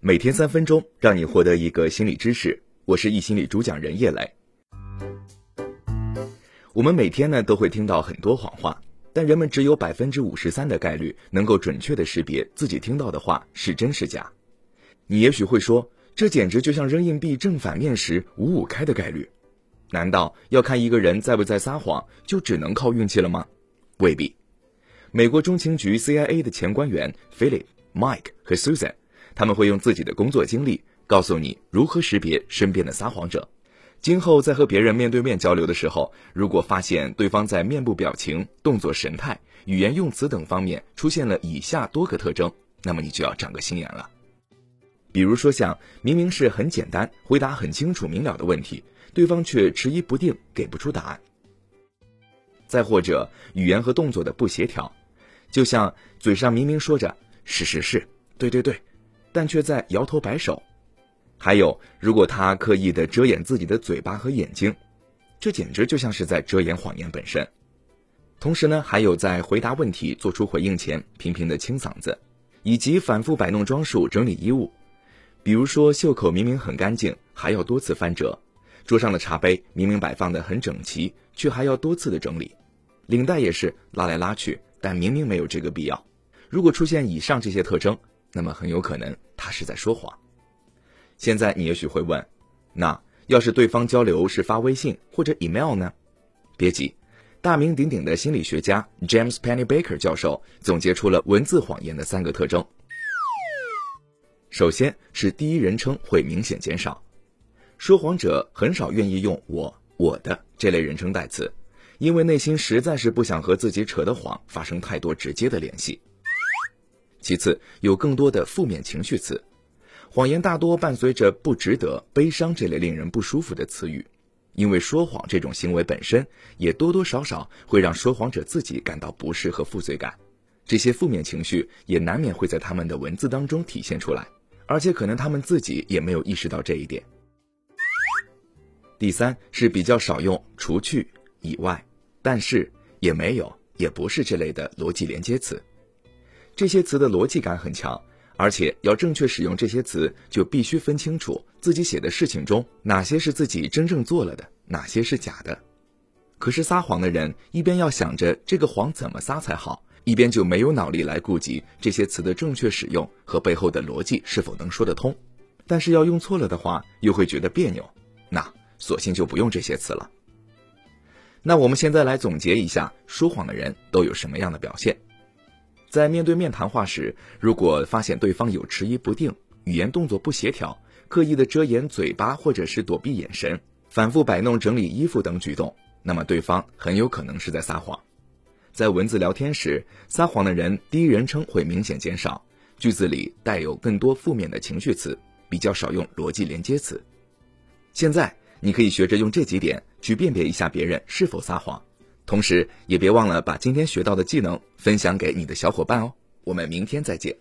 每天三分钟，让你获得一个心理知识。我是易心理主讲人叶磊。我们每天呢都会听到很多谎话，但人们只有百分之五十三的概率能够准确的识别自己听到的话是真是假。你也许会说，这简直就像扔硬币正反面时五五开的概率。难道要看一个人在不在撒谎，就只能靠运气了吗？未必。美国中情局 CIA 的前官员 Philip、Mike 和 Susan。他们会用自己的工作经历告诉你如何识别身边的撒谎者。今后在和别人面对面交流的时候，如果发现对方在面部表情、动作神态、语言用词等方面出现了以下多个特征，那么你就要长个心眼了。比如说，像明明是很简单、回答很清楚明了的问题，对方却迟疑不定，给不出答案；再或者语言和动作的不协调，就像嘴上明明说着“是是是，对对对”。但却在摇头摆手，还有，如果他刻意的遮掩自己的嘴巴和眼睛，这简直就像是在遮掩谎言本身。同时呢，还有在回答问题、做出回应前频频的清嗓子，以及反复摆弄装束、整理衣物，比如说袖口明明很干净，还要多次翻折；桌上的茶杯明明摆放的很整齐，却还要多次的整理；领带也是拉来拉去，但明明没有这个必要。如果出现以上这些特征，那么很有可能他是在说谎。现在你也许会问，那要是对方交流是发微信或者 email 呢？别急，大名鼎鼎的心理学家 James Pennebaker 教授总结出了文字谎言的三个特征。首先是第一人称会明显减少，说谎者很少愿意用我、我的这类人称代词，因为内心实在是不想和自己扯的谎发生太多直接的联系。其次，有更多的负面情绪词，谎言大多伴随着不值得、悲伤这类令人不舒服的词语，因为说谎这种行为本身也多多少少会让说谎者自己感到不适和负罪感，这些负面情绪也难免会在他们的文字当中体现出来，而且可能他们自己也没有意识到这一点。第三是比较少用除去、以外、但是、也没有、也不是这类的逻辑连接词。这些词的逻辑感很强，而且要正确使用这些词，就必须分清楚自己写的事情中哪些是自己真正做了的，哪些是假的。可是撒谎的人一边要想着这个谎怎么撒才好，一边就没有脑力来顾及这些词的正确使用和背后的逻辑是否能说得通。但是要用错了的话，又会觉得别扭，那索性就不用这些词了。那我们现在来总结一下，说谎的人都有什么样的表现？在面对面谈话时，如果发现对方有迟疑不定、语言动作不协调、刻意的遮掩嘴巴或者是躲避眼神、反复摆弄整理衣服等举动，那么对方很有可能是在撒谎。在文字聊天时，撒谎的人第一人称会明显减少，句子里带有更多负面的情绪词，比较少用逻辑连接词。现在你可以学着用这几点去辨别一下别人是否撒谎。同时，也别忘了把今天学到的技能分享给你的小伙伴哦。我们明天再见。